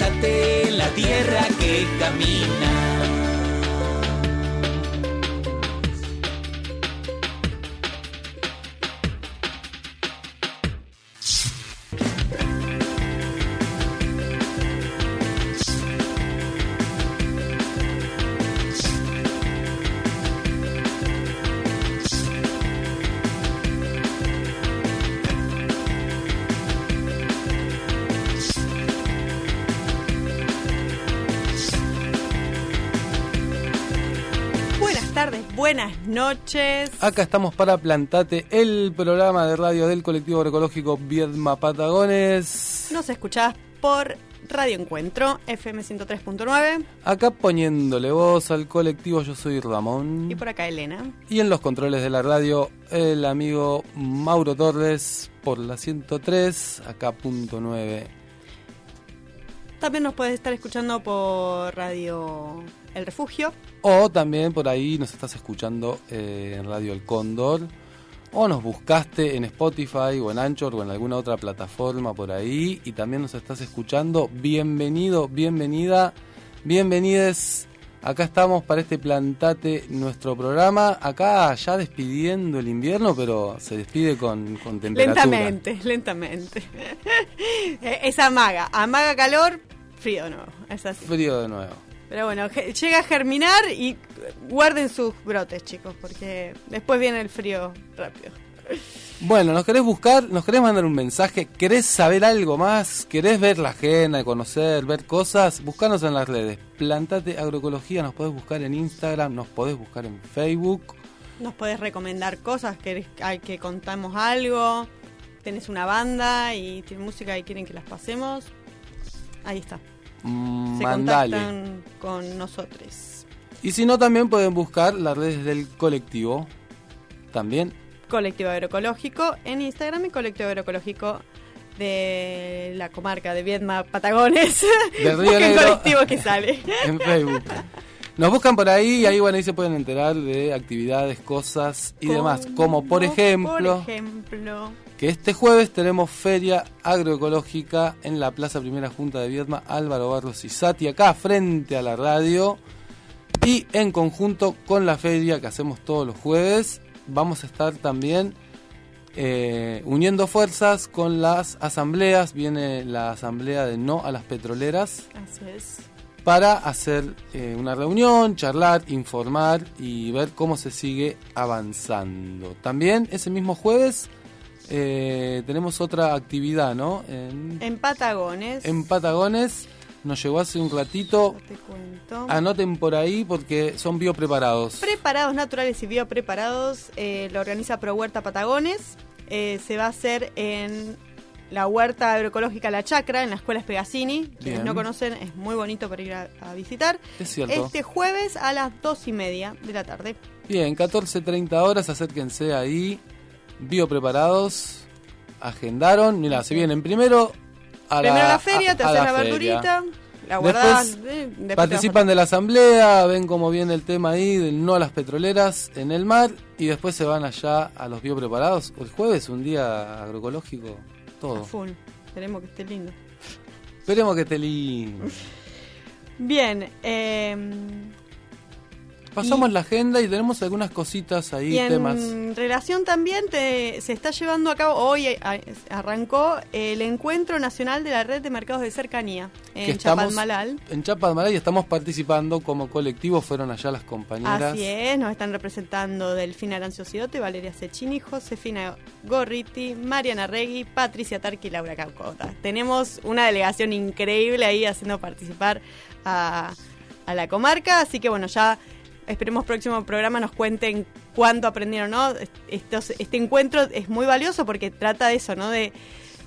La tierra que camina. Noches. Acá estamos para Plantate, el programa de radio del colectivo agroecológico Viedma Patagones. Nos escuchás por Radio Encuentro, FM 103.9 Acá poniéndole voz al colectivo, yo soy Ramón. y por acá Elena. Y en los controles de la radio, el amigo Mauro Torres por la 103, acá punto 9. También nos puedes estar escuchando por Radio El Refugio. O también por ahí nos estás escuchando eh, en Radio El Cóndor. O nos buscaste en Spotify o en Anchor o en alguna otra plataforma por ahí. Y también nos estás escuchando. Bienvenido, bienvenida, bienvenides. Acá estamos para este Plantate, nuestro programa. Acá ya despidiendo el invierno, pero se despide con, con temperatura. Lentamente, lentamente. Eh, es amaga, amaga calor, frío de nuevo. Es así. Frío de nuevo. Pero bueno, llega a germinar y guarden sus brotes, chicos, porque después viene el frío rápido. Bueno, nos querés buscar, nos querés mandar un mensaje, querés saber algo más, querés ver la agenda, conocer, ver cosas, buscanos en las redes. Plantate Agroecología, nos podés buscar en Instagram, nos podés buscar en Facebook. Nos podés recomendar cosas, querés que contamos algo, tenés una banda y tiene música y quieren que las pasemos. Ahí está. Mm, Se mandale. contactan con nosotros. Y si no, también pueden buscar las redes del colectivo. También. Colectivo Agroecológico en Instagram y Colectivo Agroecológico de la comarca de Viedma, Patagones. Del Río Negro. colectivo que sale. en Facebook. Nos buscan por ahí y ahí, bueno, ahí se pueden enterar de actividades, cosas y demás. Como por ejemplo, Por ejemplo. Que este jueves tenemos feria agroecológica en la Plaza Primera Junta de Viedma, Álvaro Barros y Sati, acá frente a la radio. Y en conjunto con la feria que hacemos todos los jueves, vamos a estar también eh, uniendo fuerzas con las asambleas. Viene la asamblea de No a las Petroleras Así es. para hacer eh, una reunión, charlar, informar y ver cómo se sigue avanzando. También ese mismo jueves eh, tenemos otra actividad, ¿no? En, En Patagones. en Patagones nos llegó hace un ratito. te cuento. Anoten por ahí porque son biopreparados. Preparados naturales y biopreparados eh, lo organiza Pro Huerta Patagones. Eh, se va a hacer en la huerta agroecológica La Chacra, en la escuela Espegasini. Quienes no conocen, es muy bonito para ir a, a visitar. Es cierto. Este jueves a las dos y media de la tarde. Bien, 14.30 horas, acérquense ahí. Biopreparados. Agendaron. Mira, se vienen primero a Primero la, la feria, a- te a haces la, verdurita, la guardás. Después eh, después Participan de la asamblea, ven cómo viene el tema ahí del no a las petroleras en el mar y después se van allá a los biopreparados. El jueves, un día agroecológico, todo. full. Esperemos que esté lindo. Esperemos que esté lindo. Bien, eh, Pasamos Y- la agenda y tenemos algunas cositas ahí, y en temas. relación también te- se está llevando a cabo, hoy eh, arrancó el Encuentro Nacional de la Red de Mercados de Cercanía en Chapadmalal. En Chapadmalal y estamos participando como colectivo, fueron allá las compañeras. Así es, nos están representando Delfina Arancio Ciote, Valeria Cecchini, Josefina Gorriti, Mariana Regui, Patricia Tarqui y Laura Caucota. Tenemos una delegación increíble ahí haciendo participar a, a la comarca, así que bueno, ya esperemos próximo programa nos cuenten cuánto aprendieron, ¿no? Estos- este encuentro es muy valioso porque trata de eso, ¿no? De,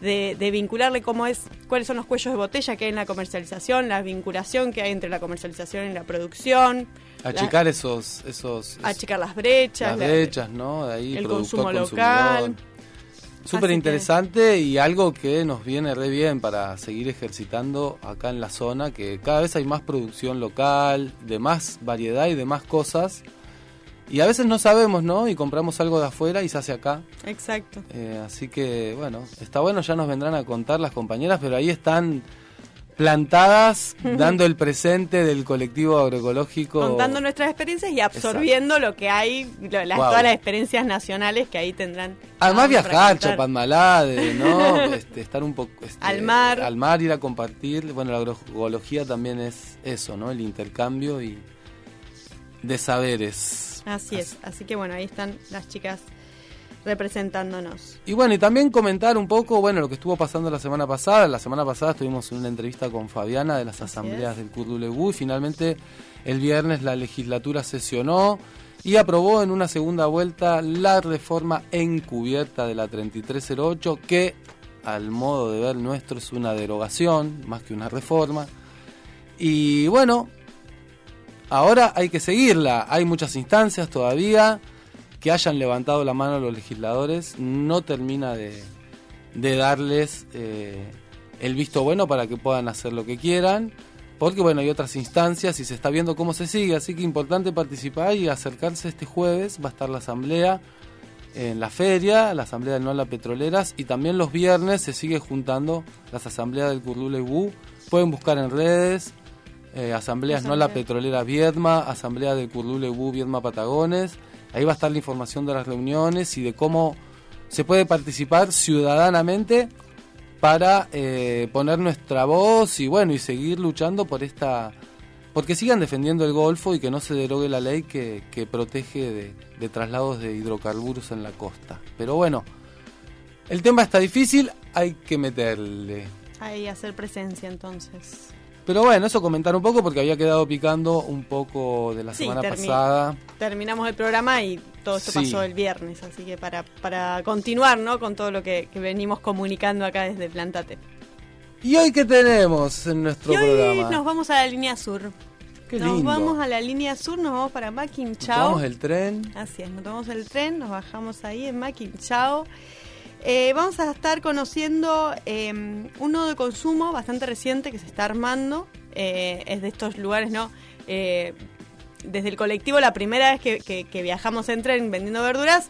de, de vincularle cómo es, cuáles son los cuellos de botella que hay en la comercialización, la vinculación que hay entre la comercialización y la producción, Achicar esos, esos, la- achicar las brechas, las la- brechas, ¿no? De ahí, el productor, consumo consumidor. Súper interesante y algo que nos viene re bien para seguir ejercitando acá en la zona, que cada vez hay más producción local, de más variedad y de más cosas. Y a veces no sabemos, ¿no? Y compramos algo de afuera y se hace acá. Exacto. Eh, así que, bueno, está bueno, ya nos vendrán a contar las compañeras, pero ahí están plantadas, dando el presente del colectivo agroecológico. Contando nuestras experiencias y absorbiendo lo que hay, lo- las, Wow. todas las experiencias nacionales que ahí tendrán. Además viajar, contar. Chapadmalade, ¿no? Este, estar un poco... este, Al mar. Al mar, ir a compartir. Bueno, la agroecología también es eso, ¿no? El intercambio y de saberes. Así es, así que bueno, ahí están las chicas representándonos. Y bueno, y también comentar un poco, bueno, lo que estuvo pasando la semana pasada. La semana pasada estuvimos en una entrevista con Fabiana de las asambleas es. del Curdulegú y finalmente el viernes la legislatura sesionó y aprobó en una segunda vuelta la reforma encubierta de la 3308 que al modo de ver nuestro es una derogación más que una reforma. Y bueno, ahora hay que seguirla. Hay muchas instancias todavía que hayan levantado la mano los legisladores no termina de, de darles eh, el visto bueno para que puedan hacer lo que quieran, porque bueno, hay otras instancias y se está viendo cómo se sigue, así que importante participar y acercarse este jueves, va a estar la asamblea en la feria, la asamblea del NOLA Petroleras y también los viernes se sigue juntando las asambleas del Curdulegú, pueden buscar en redes, eh, asambleas Asamblea. NOLA Petrolera Viedma, asamblea del Curdulegú Viedma Patagones, Ahí va a estar la información de las reuniones y de cómo se puede participar ciudadanamente para eh, poner nuestra voz y bueno y seguir luchando por esta porque sigan defendiendo el Golfo y que no se derogue la ley que, que protege de, de traslados de hidrocarburos en la costa. Pero bueno, el tema está difícil, hay que meterle. Ahí hacer presencia entonces. Pero bueno, eso comentar un poco porque había quedado picando un poco de la Sí, semana termi- pasada. Terminamos el programa y todo esto Sí. pasó el viernes, así que para, para continuar ¿no? con todo lo que, que venimos comunicando acá desde Plantate. ¿Y hoy qué tenemos en nuestro Y hoy programa? nos vamos a la línea sur. Qué nos lindo. vamos a la línea sur, nos vamos para Maquinchao. Tomamos el tren. Así es, nos tomamos el tren, nos bajamos ahí en Maquinchao. Eh, vamos a estar conociendo eh, un nodo de consumo bastante reciente que se está armando. Eh, es de estos lugares, ¿no? Eh, desde el colectivo, la primera vez que, que- que viajamos en tren vendiendo verduras,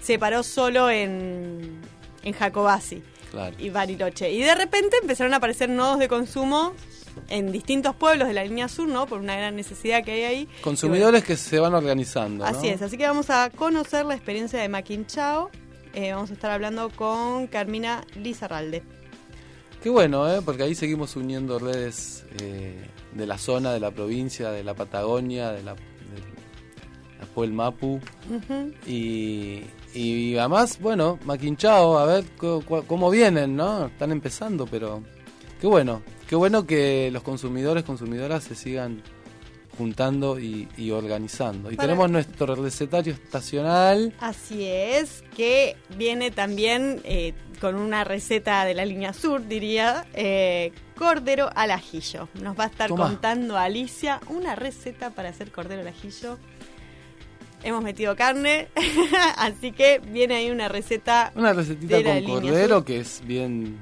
se paró solo en, en Jacobasi Claro. y Bariloche. Y de repente empezaron a aparecer nodos de consumo en distintos pueblos de la línea sur, ¿no? Por una gran necesidad que hay ahí. Consumidores que se van organizando. ¿no? Así es, así que vamos a conocer la experiencia de Maquinchao. Eh, vamos a estar hablando con Carmina Lizarralde. Qué bueno, ¿eh? porque ahí seguimos uniendo redes eh, de la zona, de la provincia, de la Patagonia, de la, de la Puel Mapu. Y, y además, bueno, Maquinchao, a ver cómo vienen, ¿no? Están empezando, pero qué bueno. Qué bueno que los consumidores, consumidoras se sigan juntando y, y organizando. Y Para- tenemos nuestro recetario estacional. Así es, que viene también eh, con una receta de la línea sur, diría, eh, cordero al ajillo. Nos va a estar Tomá. contando Alicia una receta para hacer cordero al ajillo. Hemos metido carne, así que viene ahí una receta Una recetita de la con línea cordero sur. que es bien,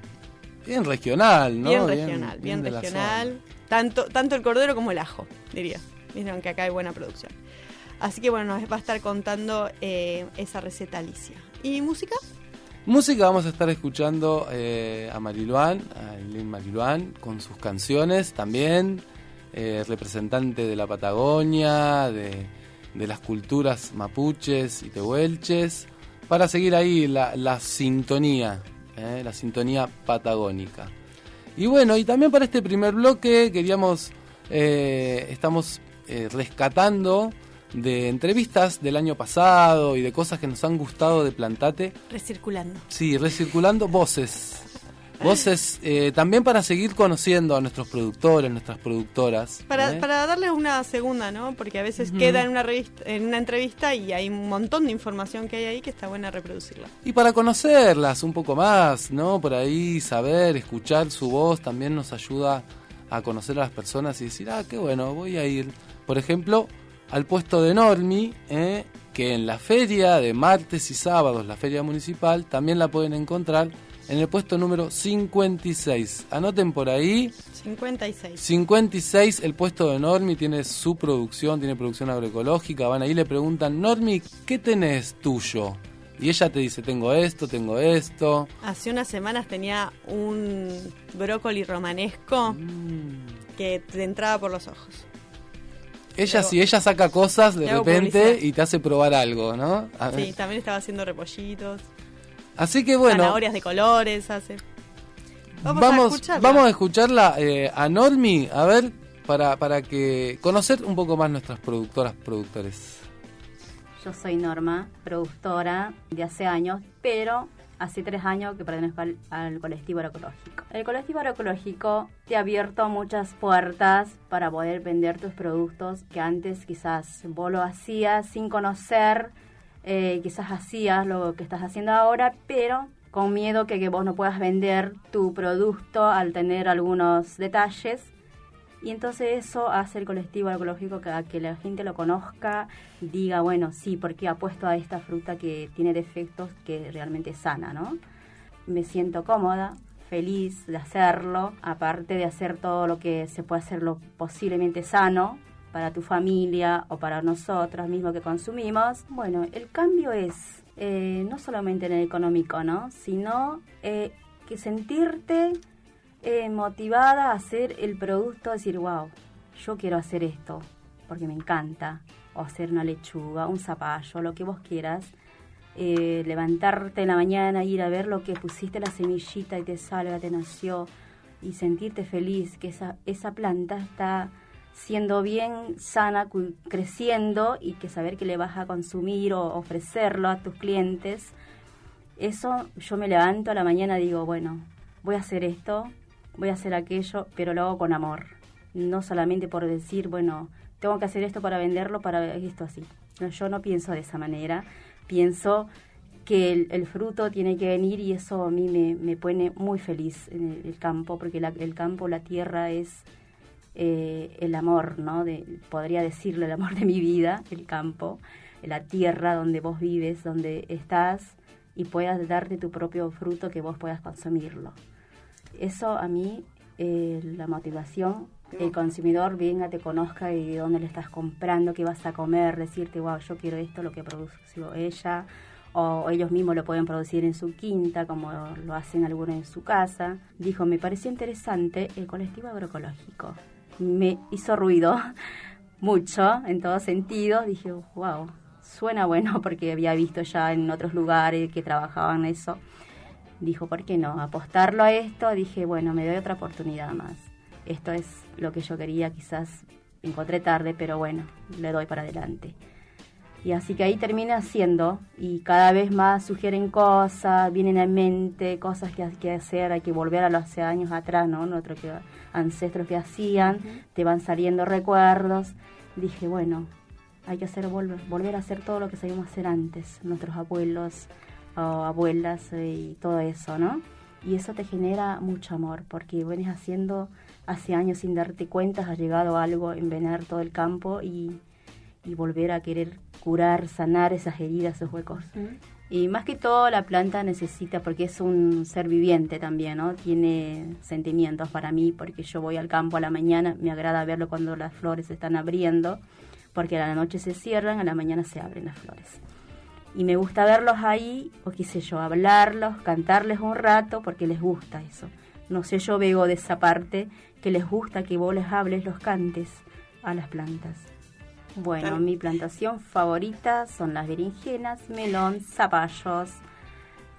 bien regional, ¿no? Bien regional, bien, regional. Tanto, tanto el cordero como el ajo, diría. Vieron que acá hay buena producción. Así que bueno, nos va a estar contando eh, esa receta Alicia. ¿Y música? Música vamos a estar escuchando eh, a Mariluán, a Eileen Mariluán, con sus canciones también, eh, representante de la Patagonia, de, de las culturas mapuches y tehuelches, para seguir ahí la, la sintonía, la sintonía patagónica. Y bueno, y también para este primer bloque queríamos, eh, estamos eh, rescatando de entrevistas del año pasado y de cosas que nos han gustado de Plantate. Recirculando. Sí, recirculando voces. Vos es eh, también para seguir conociendo a nuestros productores, nuestras productoras. Para, ¿eh? para darles una segunda, ¿no? Porque a veces Ujú. queda en una revista, en una entrevista y hay un montón de información que hay ahí que está buena reproducirla. Y para conocerlas un poco más, ¿no? Por ahí saber, escuchar su voz también nos ayuda a conocer a las personas y decir, ah, qué bueno, voy a ir, por ejemplo, al puesto de Normi, ¿eh? que en la feria de martes y sábados, la feria municipal, también la pueden encontrar en el puesto número 56. Anoten por ahí, 56. 56, el puesto de Normi tiene su producción, tiene producción agroecológica. Van ahí y le preguntan, Normi, ¿qué tenés tuyo? Y ella te dice, tengo esto, tengo esto. Hace unas semanas tenía un brócoli romanesco Mm. que te entraba por los ojos. Ella, Pero- si ella saca cosas de repente publicidad. y te hace probar algo, ¿no? A ver. Sí, también estaba haciendo repollitos, Así que bueno, zanahorias de colores, hace. Vamos, vamos, a escucharla. vamos a escucharla eh, a Normi, a ver, para, para que conocer un poco más nuestras productoras, productores. Yo soy Norma, productora de hace años, pero hace tres años que pertenezco al, al colectivo agroecológico. El colectivo agroecológico te ha abierto muchas puertas para poder vender tus productos que antes quizás vos lo hacías sin conocer, eh, quizás hacías lo que estás haciendo ahora, pero con miedo que, que vos no puedas vender tu producto al tener algunos detalles y entonces eso hace el colectivo agroecológico que, que la gente lo conozca diga, bueno, sí, porque apuesto a esta fruta que tiene defectos que realmente sana, ¿no? Me siento cómoda, feliz de hacerlo, aparte de hacer todo lo que se puede hacer lo posiblemente sano para tu familia o para nosotros mismos que consumimos. Bueno, el cambio es eh, no solamente en el económico, ¿no? Sino eh, que sentirte eh, motivada a hacer el producto, decir, wow, yo quiero hacer esto porque me encanta, o hacer una lechuga, un zapallo, lo que vos quieras. Levantarte en la mañana, ir a ver lo que pusiste la semillita y te salga, te nació, y sentirte feliz que esa, esa planta está siendo bien sana, creciendo y que saber que le vas a consumir o ofrecerlo a tus clientes. Eso yo me levanto a la mañana y digo, bueno, voy a hacer esto, voy a hacer aquello, pero lo hago con amor. No solamente por decir, bueno, tengo que hacer esto para venderlo, para esto así. No, yo no pienso de esa manera. Pienso que el, el fruto tiene que venir y eso a mí me, me pone muy feliz en el, el campo, porque la- el campo, la tierra es eh, el amor, ¿no? De, podría decirlo, el amor de mi vida, el campo, la tierra donde vos vives, donde estás y puedas darte tu propio fruto que vos puedas consumirlo. Eso a mí, eh, la motivación, el consumidor venga, te conozca y de dónde le estás comprando, qué vas a comer, decirte, wow, yo quiero esto, lo que produjo ella, o ellos mismos lo pueden producir en su quinta, como lo hacen algunos en su casa. Dijo, me pareció interesante el colectivo agroecológico. Me hizo ruido mucho, en todo sentido. Dije, wow, suena bueno porque había visto ya en otros lugares que trabajaban eso. Dijo, ¿por qué no? Apostarlo a esto, dije, bueno, me doy otra oportunidad más. Esto es lo que yo quería, quizás encontré tarde, pero bueno, le doy para adelante. Y así que ahí termina haciendo y cada vez más sugieren cosas, vienen a mente cosas que hay que hacer, hay que volver a los hace años atrás, ¿no? Nuestros que, ancestros que hacían, te van saliendo recuerdos. Dije, bueno, hay que hacer volver, volver a hacer todo lo que sabíamos hacer antes, nuestros abuelos o abuelas eh, y todo eso, ¿no? Y eso te genera mucho amor, porque vienes haciendo hace años sin darte cuenta, has llegado a algo, envenenar todo el campo y, y volver a querer curar, sanar esas heridas, esos huecos. Y más que todo la planta necesita, porque es un ser viviente también, ¿no? Tiene sentimientos para mí, porque yo voy al campo a la mañana, me agrada verlo cuando las flores se están abriendo, porque a la noche se cierran, a la mañana se abren las flores. Y me gusta verlos ahí, o qué sé yo, hablarlos, cantarles un rato, porque les gusta eso. No sé, yo veo de esa parte que les gusta que vos les hables, los cantes a las plantas. Bueno, mi plantación favorita son las berenjenas, melón, zapallos.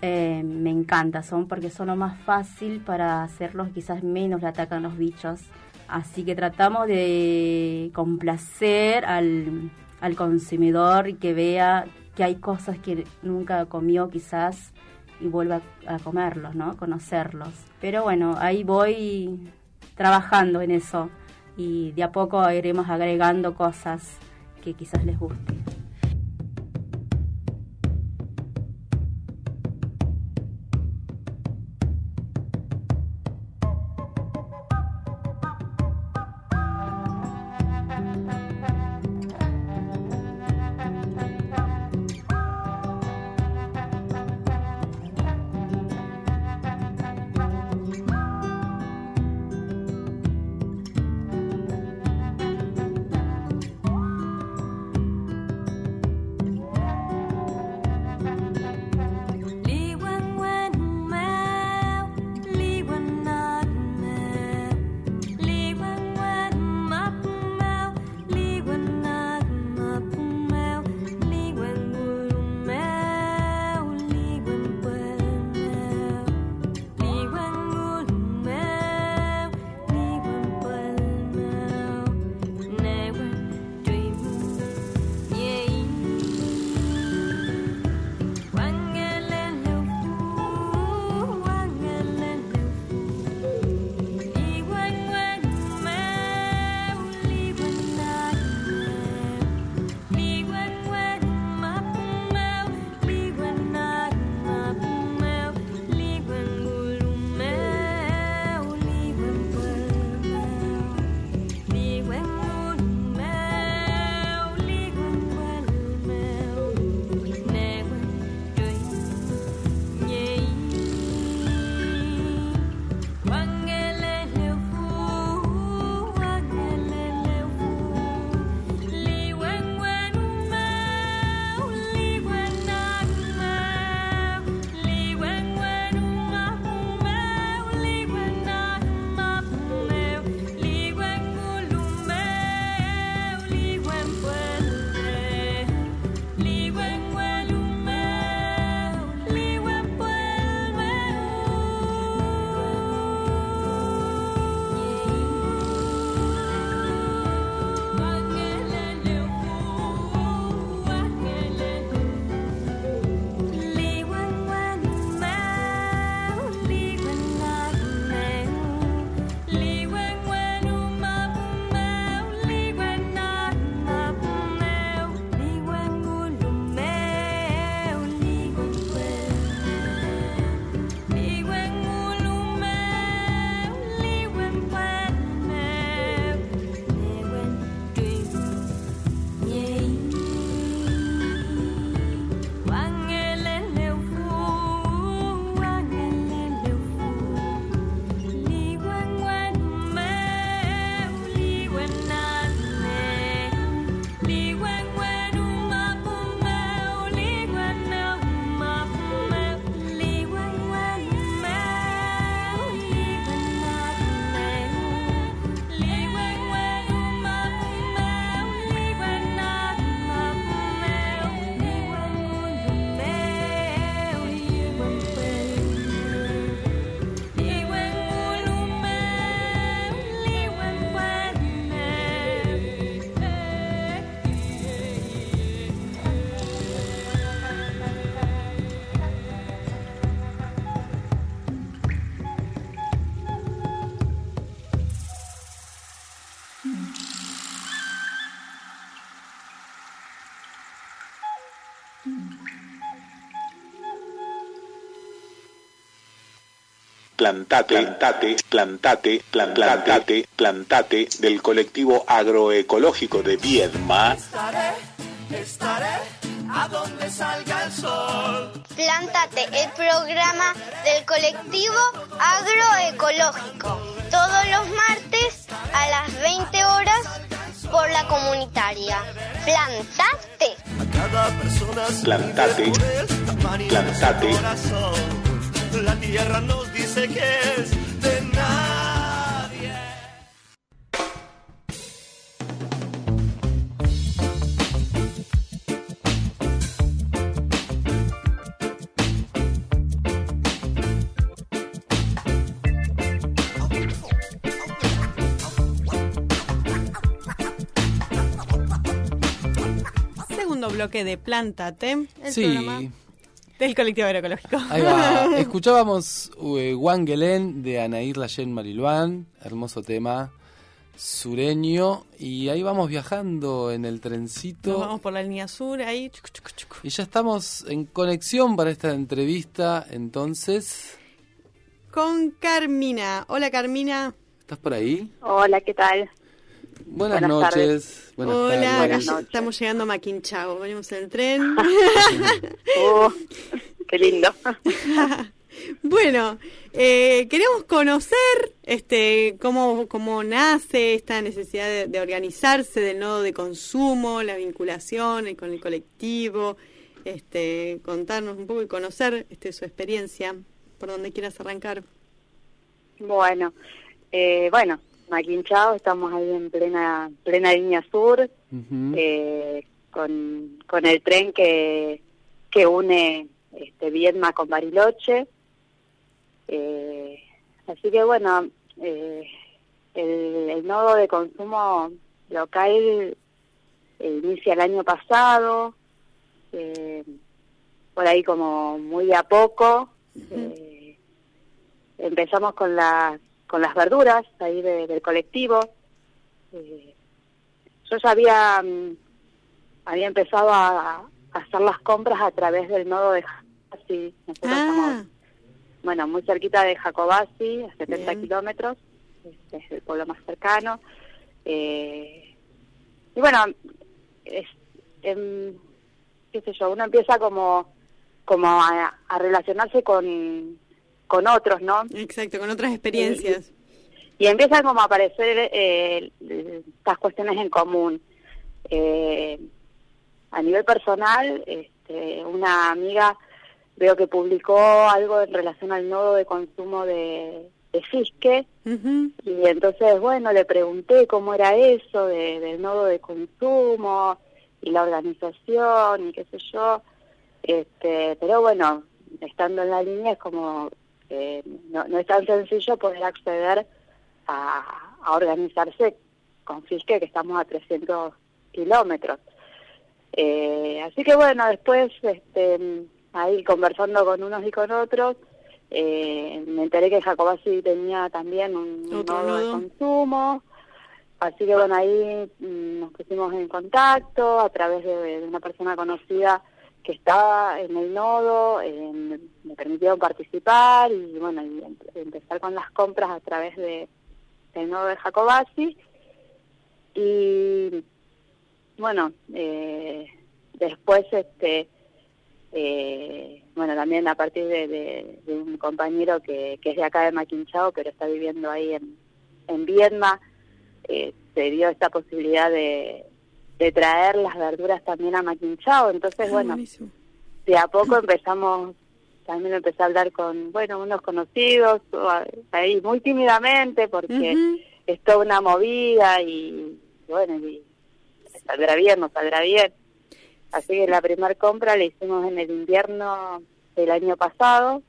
Eh, me encanta, son porque son lo más fácil para hacerlos, quizás menos le atacan los bichos. Así que tratamos de complacer al, al consumidor y que vea que hay cosas que nunca comió quizás y vuelvo a, a comerlos, ¿no? Conocerlos. Pero bueno, ahí voy trabajando en eso y de a poco iremos agregando cosas que quizás les guste. Plantate, plantate, plantate, plantate, plantate del colectivo agroecológico de Viedma. Estaré, estaré a donde salga el sol. Plántate, el programa del colectivo agroecológico. Todos los martes a las 20 horas por la comunitaria. Plantate. Plantate, plantate. corazón. La tierra nos que es de nadie. Segundo bloque de Plántate. El Sí, programa Del colectivo agroecológico. Ahí va. Escuchábamos eh, Wangelén de Anair Layen Mariluán, hermoso tema sureño. Y ahí vamos viajando en el trencito. Nos vamos por la línea sur, ahí. chucu, chucu, chucu. Y ya estamos en conexión para esta entrevista. Entonces, Con Carmina. Hola, Carmina. ¿estás por ahí? Hola, ¿qué tal? Buenas, Buenas noches. Buenas Hola, Buenas noches. estamos llegando a Maquinchao. Venimos en el tren. Uh, qué lindo. bueno, eh, queremos conocer este cómo, cómo nace esta necesidad de, de organizarse del nodo de consumo, la vinculación con el colectivo, este, contarnos un poco y conocer este, su experiencia, por donde quieras arrancar. Bueno, eh, bueno, Maquinchao, estamos ahí en plena plena línea sur, eh, con, con el tren que, que une este, Viedma con Bariloche. Eh, así que bueno, eh, el, el nodo de consumo local eh, inicia el año pasado, eh, por ahí como muy a poco. eh, empezamos con las con las verduras ahí de- del colectivo. Eh, yo ya había mm, había empezado a, a hacer las compras a través del nodo de Jacobasi. Nosotros Ah. estamos, bueno, muy cerquita de Jacobasi, a 70 Bien. kilómetros, es, es el pueblo más cercano. Eh, y bueno, es, em, qué sé yo, uno empieza como, como a, a relacionarse con, con otros, ¿no? Exacto, con otras experiencias. y empiezan como a aparecer eh, estas cuestiones en común. Eh, a nivel personal, este, una amiga veo que publicó algo en relación al nodo de consumo de, de Fisque y entonces, bueno, le pregunté cómo era eso de- del nodo de consumo y la organización y qué sé yo. Este, pero bueno, estando en la línea es como eh, no, no es tan sencillo poder acceder a, a organizarse con Fisque, que estamos a 300 kilómetros. Eh, así que bueno, después este, ahí conversando con unos y con otros, eh, me enteré que Jacobasi tenía también un nodo de consumo. Así que bueno, ahí mm, nos pusimos en contacto a través de, de una persona conocida que estaba en el nodo, eh, me, permitieron participar y bueno, em- empezar con las compras a través de, del nodo de Jacobasi. Y bueno, eh, después este eh, bueno también a partir de, de- de un compañero que, que es de acá de Maquinchao pero está viviendo ahí en, en Viedma eh, se dio esta posibilidad de, de traer las verduras también a Maquinchao entonces Ah, bueno buenísimo. de a poco empezamos también empecé a hablar con bueno unos conocidos ahí muy tímidamente porque es toda una movida y bueno, y saldrá bien, no saldrá bien. Así que la primera compra la hicimos en el invierno del año pasado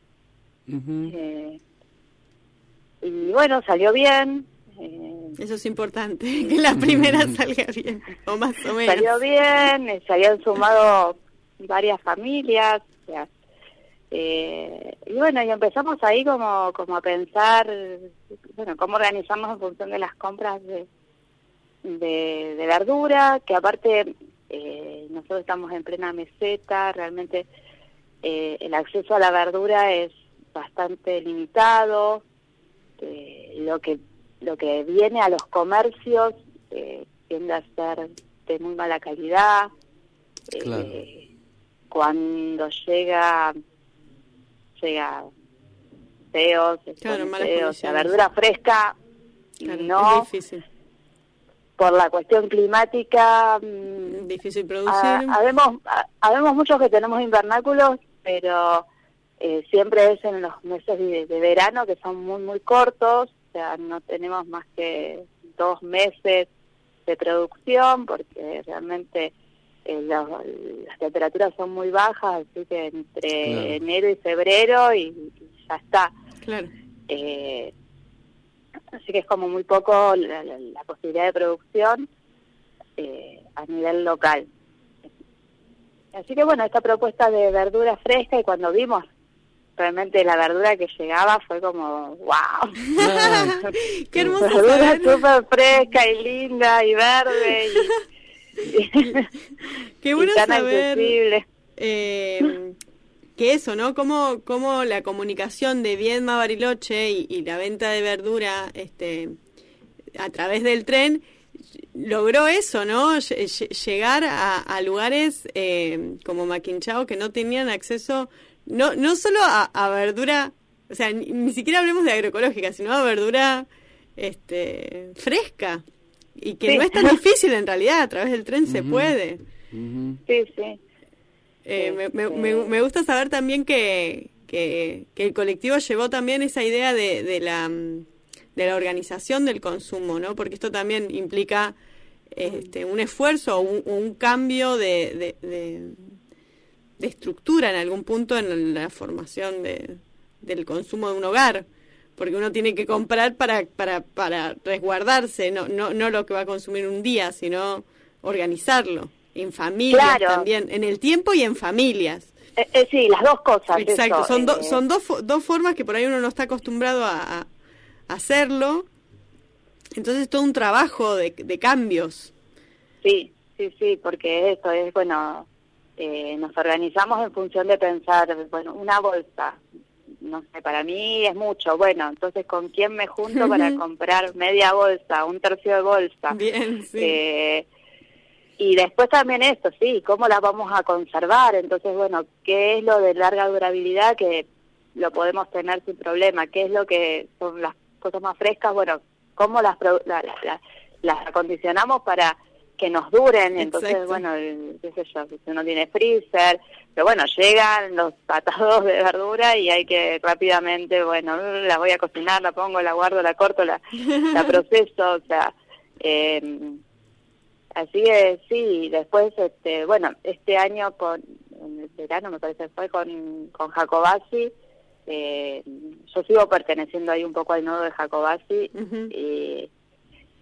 eh, y bueno, salió bien. Eh, Eso es importante, que la primera salga bien, o más o menos. salió bien, eh, se habían sumado varias familias, o sea, eh, y bueno, y empezamos ahí como, como a pensar, bueno, cómo organizarnos en función de las compras de, de, de verdura, que aparte eh, nosotros estamos en plena meseta, realmente eh, el acceso a la verdura es bastante limitado, eh, lo que lo que viene a los comercios eh, tiende a ser de muy mala calidad. eh, Claro. Cuando llega, llega feos, Claro, feos, la verdura fresca Claro, no, Es difícil, por la cuestión climática, mm, difícil producir. ha- habemos, ha- habemos muchos que tenemos invernáculos, pero eh, siempre es en los meses de, de verano que son muy, muy cortos, sea, no tenemos más que dos meses de producción porque realmente eh, las temperaturas son muy bajas, así que entre Claro. enero y febrero y, y ya está. Claro. Eh, así que es como muy poco la, la- la posibilidad de producción eh, a nivel local. así que bueno, esta propuesta de verdura fresca y cuando vimos realmente la verdura que llegaba fue como, wow. Qué hermoso verdura súper fresca y linda y verde y, Qué bueno y tan saber eh, que eso, ¿no? Cómo, cómo la comunicación de Viedma Bariloche y, y la venta de verdura este, a través del tren logró eso, ¿no? Lle- lle- Llegar a, a lugares eh, como Maquinchao que no tenían acceso, no, no solo a, a verdura, o sea, ni, ni siquiera hablemos de agroecológica, sino a verdura este, fresca. Y que Sí. no es tan difícil en realidad, a través del tren se puede. Sí, sí. Eh, me, me- me- me gusta saber también que, que, que el colectivo llevó también esa idea de, de la, de la organización del consumo, ¿no? Porque esto también implica este, un esfuerzo o un, un cambio de, de, de- de estructura en algún punto en la formación de, del consumo de un hogar. Porque uno tiene que comprar para, para, para resguardarse, no, no, no lo que va a consumir un día, sino organizarlo. En familias Claro. también, en el tiempo y en familias. Eh, eh, sí, las dos cosas. Exacto, eso, son, do- eh, son dos, dos formas que por ahí uno no está acostumbrado a, a hacerlo. Entonces todo un trabajo de, de cambios. Sí, sí, sí, porque esto es, bueno, eh, nos organizamos en función de pensar, bueno, una bolsa, no sé, para mí es mucho, bueno, entonces ¿con quién me junto para comprar media bolsa, un tercio de bolsa? Bien, sí. Eh, y después también esto, sí, cómo las vamos a conservar, entonces, bueno, ¿qué es lo de larga durabilidad que lo podemos tener sin problema? ¿Qué es lo que son las cosas más frescas? Bueno, ¿cómo las, pro- la- la- la- las acondicionamos para que nos duren? Entonces, Exacto. bueno, el- qué sé yo, si uno tiene freezer, pero bueno, llegan los patados de verdura y hay que rápidamente, bueno, la voy a cocinar, la pongo, la guardo, la corto, la, la proceso, o sea... Eh, Así que sí, después, este, bueno, este año con, en el verano me parece fue con, con Jacobasi, eh, yo sigo perteneciendo ahí un poco al nodo de Jacobasi y,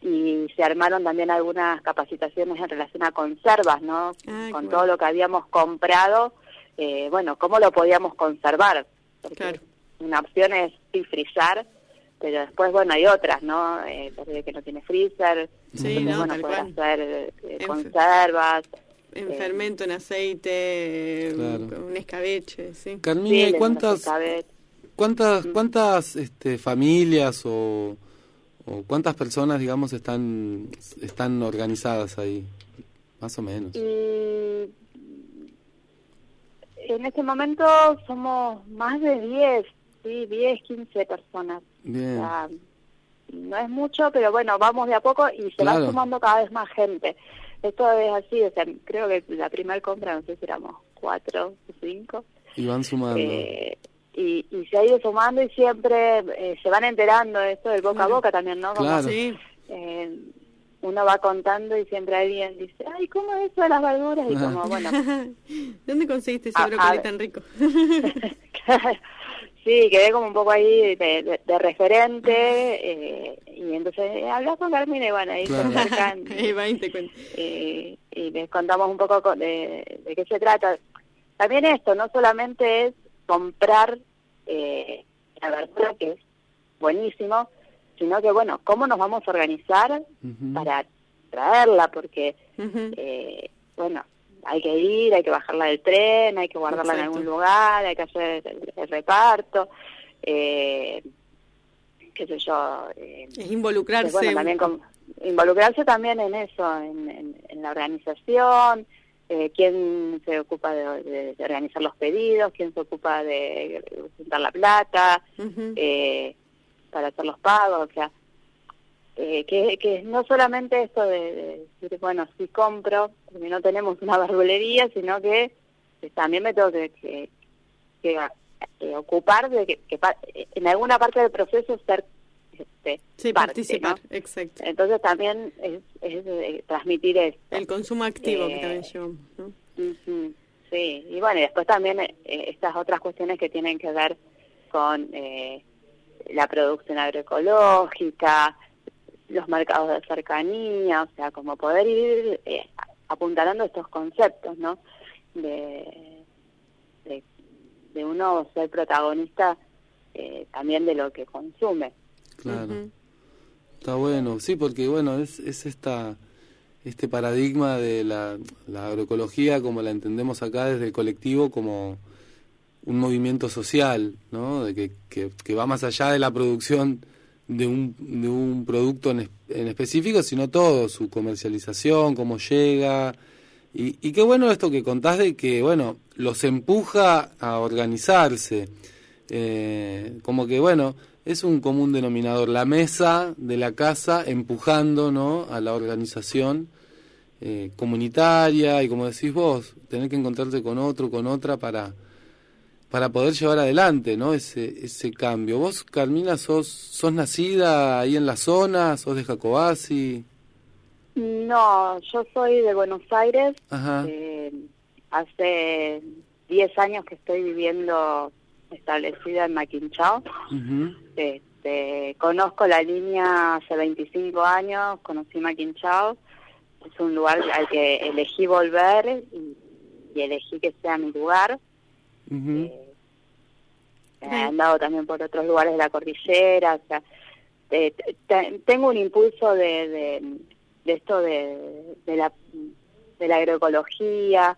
y se armaron también algunas capacitaciones en relación a conservas, ¿no? Con bueno. todo lo que habíamos comprado, eh, bueno, cómo lo podíamos conservar. Porque Claro. Una opción es sí frizar, pero después, bueno, hay otras, ¿no? Eh, porque que no tiene freezer, Sí, entonces, no, bueno, cual. hacer eh, En- conservas. En Eh, fermento, en aceite, Claro. un escabeche, sí. Carmina, sí, ¿y cuántas, cuántas, cuántas este, familias o, o cuántas personas, digamos, están, están organizadas ahí? Más o menos. Y en este momento somos más de 10, sí, 10, 15 personas. O Bien. sea, no es mucho, pero bueno, vamos de a poco y se Claro. va sumando cada vez más gente. Esto es así, o sea, creo que la primera compra, no sé si éramos cuatro o cinco, Y van sumando. eh, y, y se ha ido sumando y siempre eh, se van enterando de esto del boca a boca también, ¿no? Como, Claro. Sí, eh, uno va contando y siempre alguien dice, ay, ¿cómo es eso de las verduras? Y como, bueno, ¿Dónde conseguiste ese A- brócoli a- tan rico? sí, quedé como un poco ahí de, de- de referente eh, y entonces eh, hablas con Carmina y bueno, ahí Claro. se acercan Ahí va y te y les contamos un poco co- de, de qué se trata. También esto, no solamente es comprar eh, la verdura, que es buenísimo, sino que, bueno, cómo nos vamos a organizar para traerla, porque, eh, bueno, hay que ir, hay que bajarla del tren, hay que guardarla en algún lugar, hay que hacer el, el reparto, eh, qué sé yo. eh, Es involucrarse. bueno, también con- involucrarse también en eso, en, en- en la organización, eh, quién se ocupa de, de- de organizar los pedidos, quién se ocupa de juntar la plata, eh, para hacer los pagos, o sea, eh, que, que no solamente esto de, de decir, bueno, sí compro, porque no tenemos una verdulería, sino que también me tengo que, que, que, eh, ocupar de que, que en alguna parte del proceso ser este, Sí, parte, participar, ¿no? exacto. Entonces también es, es eh, transmitir esto. El consumo activo que Eh, también ¿no? Ujú, Sí, y bueno, y después también eh, estas otras cuestiones que tienen que ver con eh, la producción agroecológica, los mercados de cercanía, o sea, como poder ir eh, apuntalando estos conceptos, ¿no? de, de, de uno ser protagonista eh, también de lo que consume. Claro. Está bueno, sí, porque bueno, es, es esta este paradigma de la, la agroecología como la entendemos acá desde el colectivo como un movimiento social, ¿no? De que, que, que va más allá de la producción de un, de un producto en, en específico, sino todo, su comercialización, cómo llega. Y, y qué bueno esto que contás de que, bueno, los empuja a organizarse. Eh, como que, bueno, es un común denominador, la mesa de la casa empujando, ¿no? A la organización eh, comunitaria y, como decís vos, tener que encontrarte con otro, con otra para para poder llevar adelante ¿no? ese, ese cambio. Vos, Carmina, sos, sos nacida ahí en la zona, sos de Jacobasi. No, yo soy de Buenos Aires. Ajá. Eh, hace 10 años que estoy viviendo establecida en Maquinchao. Este, conozco la línea hace 25 años, conocí Maquinchao. Es un lugar al que elegí volver y, y elegí que sea mi lugar. Ujú. He andado también por otros lugares de la cordillera. O sea, eh, te- te- tengo un impulso de, de, de esto de, de, la, de la agroecología,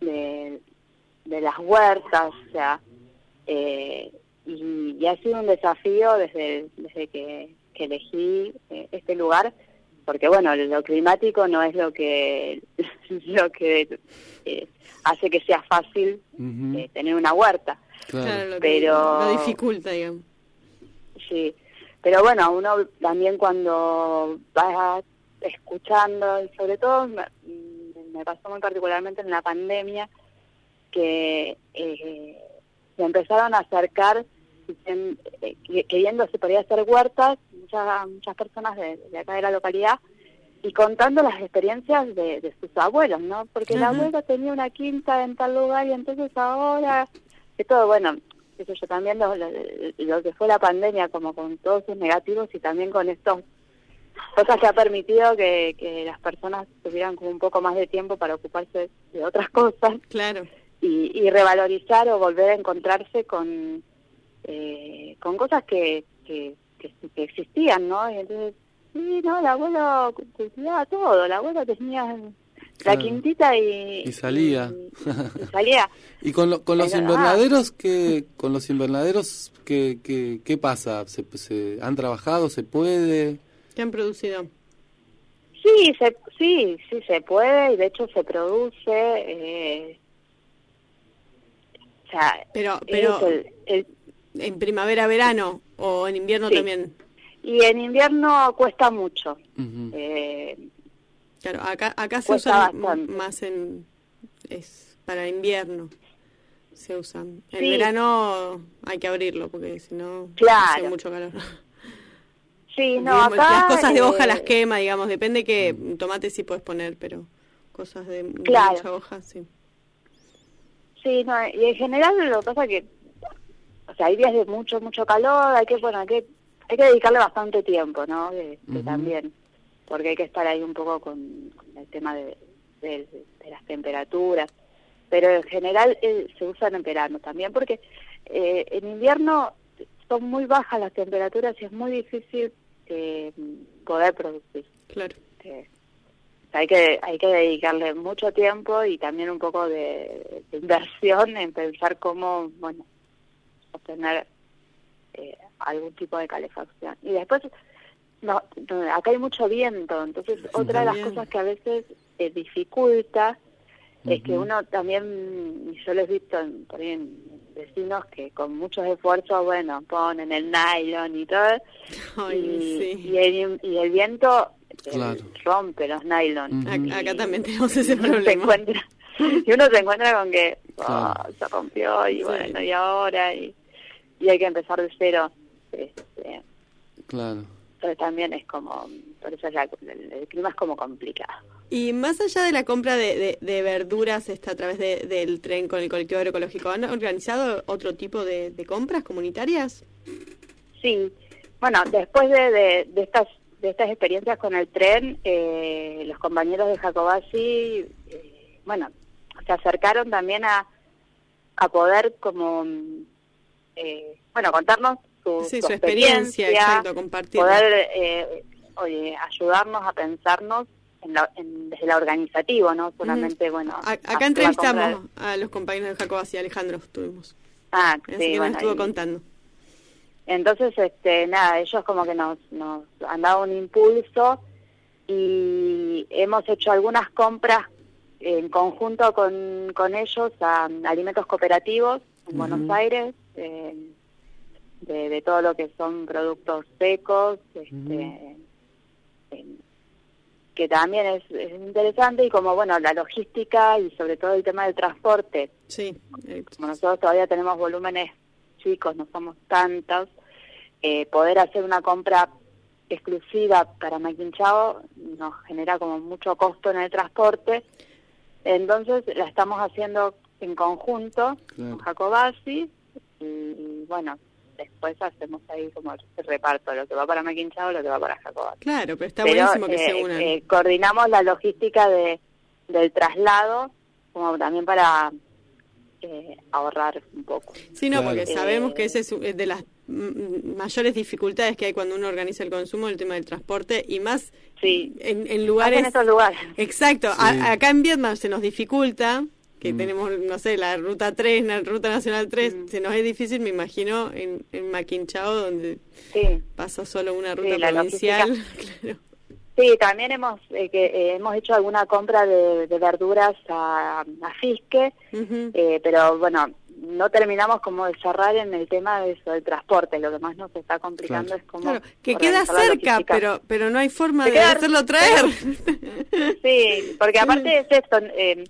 de, de las huertas, o sea, eh, y, y ha sido un desafío desde, desde que, que elegí eh, este lugar, porque bueno, lo climático no es lo que lo que eh, hace que sea fácil eh, tener una huerta. Claro, lo, Pero- lo dificulta, digamos. Sí, pero bueno, uno también cuando va escuchando, y sobre todo me, me pasó muy particularmente en la pandemia, que eh, se empezaron a acercar eh, que- queriendo se podía hacer huertas, muchas, muchas personas de, de acá de la localidad, y contando las experiencias de, de sus abuelos, ¿no? Porque el Ajá. abuelo tenía una quinta en tal lugar y entonces ahora, que todo, bueno, sé yo, también lo, lo- lo que fue la pandemia, como con todos sus negativos y también con estos cosas que ha permitido que, que las personas tuvieran como un poco más de tiempo para ocuparse de otras cosas Claro. Y, y revalorizar o volver a encontrarse con eh, con cosas que, que, que, que existían, ¿no? Y entonces, sí, no, el abuelo cultivaba todo, el abuelo tenía la Claro. quintita y, Y salía. y salía. Y con, lo- con los Pero, ah. invernaderos, ¿qué, con los invernaderos, ¿qué, qué, qué pasa? ¿Se, se, ¿Han trabajado? ¿Se puede? ¿Qué han producido? Sí, se, sí, sí se puede y de hecho se produce. Eh, o sea, Pero, es pero el- el- en primavera, verano o en invierno Sí. también. y en invierno cuesta mucho. Eh, Claro, acá, acá se bastante. más en es para invierno. Se usan. En Sí. verano hay que abrirlo porque si no Claro. hace mucho calor. sí, no, acá. las cosas de hoja eh, las quema, digamos, depende que tomate sí puedes poner, pero cosas de, de Claro. mucha hoja, sí. Sí, no, y en general lo que pasa que, o sea, hay días de mucho, mucho calor, hay que, bueno, hay que, hay que dedicarle bastante tiempo, ¿no? De, de Ujú. También, porque hay que estar ahí un poco con, con el tema de, de- de las temperaturas, pero en general eh, se usan en verano también, porque eh, en invierno son muy bajas las temperaturas y es muy difícil eh, poder producir. Claro. Eh, hay que hay que dedicarle mucho tiempo y también un poco de, de inversión en pensar cómo bueno obtener eh, algún tipo de calefacción. Y después no, no, acá hay mucho viento entonces otra de las cosas que a veces eh, dificulta es que uno también y yo lo he visto en, por ahí en vecinos que con muchos esfuerzos bueno ponen el nylon y todo Ay, y, sí. y el, y el viento Claro. rompe los nylon. Acá también tenemos ese uno se problema. encuentra y uno se encuentra con que oh, Claro. se rompió y Sí. bueno y ahora y, y hay que empezar de cero este, Claro. entonces también es como por eso es la- el, el clima es como complicado Y más allá de la compra de, de- de verduras está a través de- del tren con el colectivo agroecológico, ¿han organizado otro tipo de, de compras comunitarias? sí bueno después de, de, de estas de estas experiencias con el tren eh, los compañeros de Jacobasi eh, bueno se acercaron también a, a poder como, eh, bueno, contarnos su, Sí, su su experiencia, exacto, compartir. poder eh, oye, ayudarnos a pensarnos en la- en- desde lo organizativo, no solamente, bueno... A- acá la entrevistamos a los compañeros de Jacobas y Alejandro, estuvimos. Ah, Así sí, que bueno, nos estuvo contando. Entonces, este, nada, ellos como que nos, nos han dado un impulso y hemos hecho algunas compras en conjunto con, con ellos a alimentos cooperativos en Buenos Aires, eh, de, de todo lo que son productos secos, este, eh, que también es, es interesante y como, bueno, la logística y sobre todo el tema del transporte, Sí, eh, como nosotros todavía tenemos volúmenes chicos, no somos tantos, eh, poder hacer una compra exclusiva para Maquinchao nos genera como mucho costo en el transporte. Entonces la estamos haciendo en conjunto con Jacobasi y, y, bueno, después hacemos ahí como el reparto, lo que va para Maquinchao, lo que va para Jacobasi. claro, pero está Pero, buenísimo que eh, se unan. eh, coordinamos la logística de, del traslado como también para eh, ahorrar un poco. Sí, no, porque Eh, sabemos que ese es es de las mm, mayores dificultades que hay cuando uno organiza el consumo, el tema del transporte y más sí. en, en Más lugares... en estos lugares. Exacto, Sí. A- acá en Vietnam se nos dificulta, que tenemos, no sé, la ruta 3, la ruta nacional 3, Mm. se nos es difícil, me imagino, en, en Maquinchao, donde Sí. pasa solo una ruta Sí, la provincial. logística. Sí, también hemos eh, que eh, hemos hecho alguna compra de, de verduras a, a Fisque, eh, pero bueno, no terminamos como de cerrar en el tema de eso, del transporte. Lo que más nos está complicando es como Claro, que queda cerca, pero pero no hay forma de queda- hacerlo traer. Sí, porque aparte es esto, eh,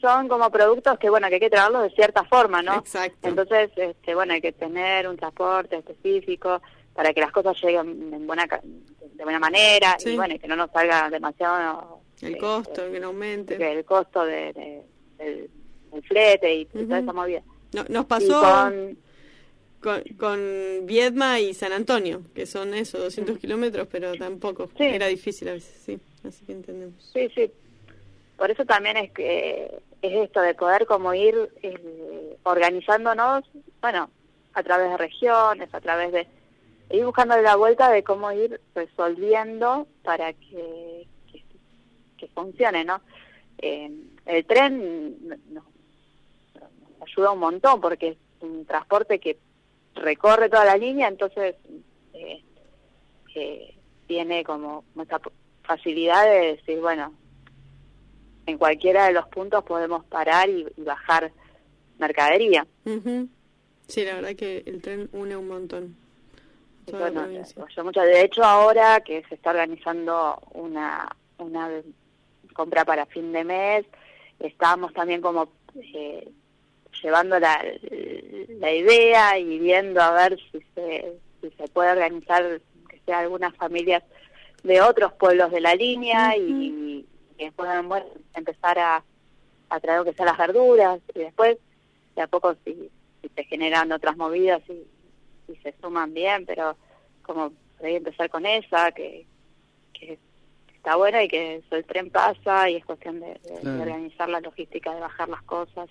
son como productos que bueno que hay que traerlos de cierta forma, ¿no? Exacto. Entonces, este, bueno, hay que tener un transporte específico para que las cosas lleguen en buena de buena manera Sí. y bueno, y que no nos salga demasiado El eh, costo, que no aumente. que el costo de, de- del, del flete y toda Ujú. esa movida. No- nos pasó con- con, con Viedma y San Antonio, que son eso, 200 kilómetros, pero tampoco. Sí. Era difícil a veces, sí. Así que entendemos. Sí, sí. Por eso también es que es esto de poder como ir eh, organizándonos, bueno, a través de regiones, a través de ir buscando la vuelta de cómo ir resolviendo para que, que, funcione, ¿no? Eh, el tren no- no- nos ayuda un montón porque es un transporte que recorre toda la línea, entonces eh, eh, tiene como esa facilidad de decir, bueno, en cualquiera de los puntos podemos parar y, y bajar mercadería. Ujú. Sí, la verdad que el tren une un montón. La bueno, provincia. yo mucho- de hecho, ahora que se está organizando una, una compra para fin de mes, estamos también como eh, llevando la, la idea y viendo a ver si se, si se puede organizar, que sea algunas familias de otros pueblos de la línea y que puedan bueno, empezar a, a traer lo que sea las verduras y después de a poco si, si se generan otras movidas y, y se suman bien, pero como por ahí empezar con esa, que, que está buena y que el tren pasa y es cuestión de, de- de Claro. organizar la logística, de bajar las cosas.